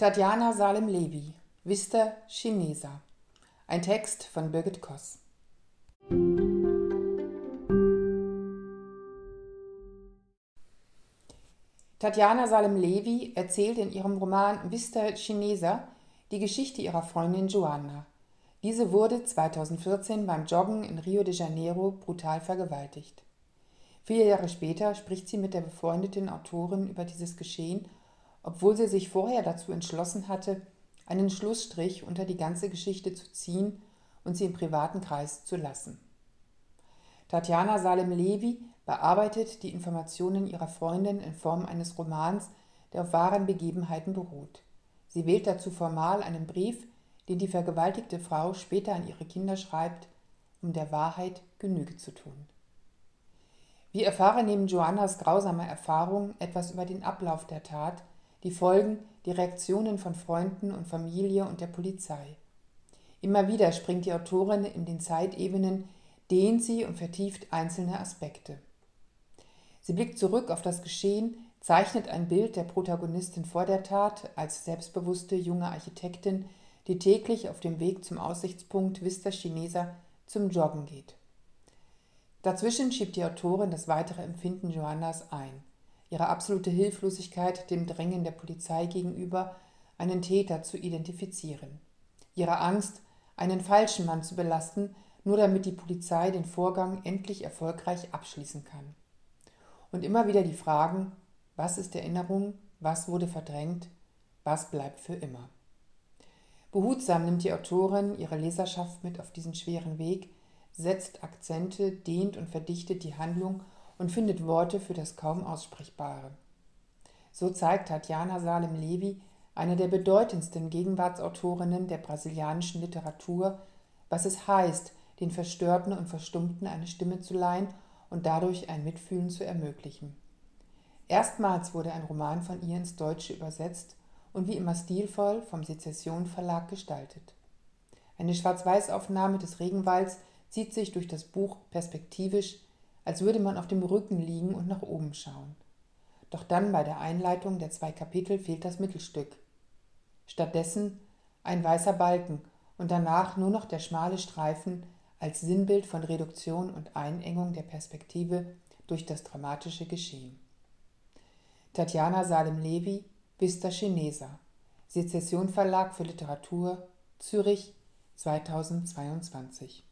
Tatjana Salem-Levi, Vista Chinesa. Ein Text von Birgit Koss. Tatjana Salem-Levi erzählt in ihrem Roman Vista Chinesa die Geschichte ihrer Freundin Joanna. Diese wurde 2014 beim Joggen in Rio de Janeiro brutal vergewaltigt. Vier Jahre später spricht sie mit der befreundeten Autorin über dieses Geschehen obwohl sie sich vorher dazu entschlossen hatte, einen Schlussstrich unter die ganze Geschichte zu ziehen und sie im privaten Kreis zu lassen. Tatjana Salem-Levi bearbeitet die Informationen ihrer Freundin in Form eines Romans, der auf wahren Begebenheiten beruht. Sie wählt dazu formal einen Brief, den die vergewaltigte Frau später an ihre Kinder schreibt, um der Wahrheit Genüge zu tun. Wir erfahren neben Joannas grausamer Erfahrung etwas über den Ablauf der Tat, die Folgen, die Reaktionen von Freunden und Familie und der Polizei. Immer wieder springt die Autorin in den Zeitebenen, dehnt sie und vertieft einzelne Aspekte. Sie blickt zurück auf das Geschehen, zeichnet ein Bild der Protagonistin vor der Tat als selbstbewusste junge Architektin, die täglich auf dem Weg zum Aussichtspunkt Vista Chinesa zum Joggen geht. Dazwischen schiebt die Autorin das weitere Empfinden Joannas ein ihre absolute Hilflosigkeit dem Drängen der Polizei gegenüber, einen Täter zu identifizieren, ihre Angst, einen falschen Mann zu belasten, nur damit die Polizei den Vorgang endlich erfolgreich abschließen kann. Und immer wieder die Fragen, was ist Erinnerung, was wurde verdrängt, was bleibt für immer. Behutsam nimmt die Autorin ihre Leserschaft mit auf diesen schweren Weg, setzt Akzente, dehnt und verdichtet die Handlung und findet Worte für das kaum Aussprechbare. So zeigt Tatjana Salem-Levi, eine der bedeutendsten Gegenwartsautorinnen der brasilianischen Literatur, was es heißt, den Verstörten und Verstummten eine Stimme zu leihen und dadurch ein Mitfühlen zu ermöglichen. Erstmals wurde ein Roman von ihr ins Deutsche übersetzt und wie immer stilvoll vom Sezession Verlag gestaltet. Eine Schwarz-Weiß-Aufnahme des Regenwalds zieht sich durch das Buch perspektivisch als würde man auf dem Rücken liegen und nach oben schauen. Doch dann bei der Einleitung der zwei Kapitel fehlt das Mittelstück. Stattdessen ein weißer Balken und danach nur noch der schmale Streifen als Sinnbild von Reduktion und Einengung der Perspektive durch das dramatische Geschehen. Tatjana Salem-Levi, Vista Chinesa, Sezession Verlag für Literatur, Zürich 2022.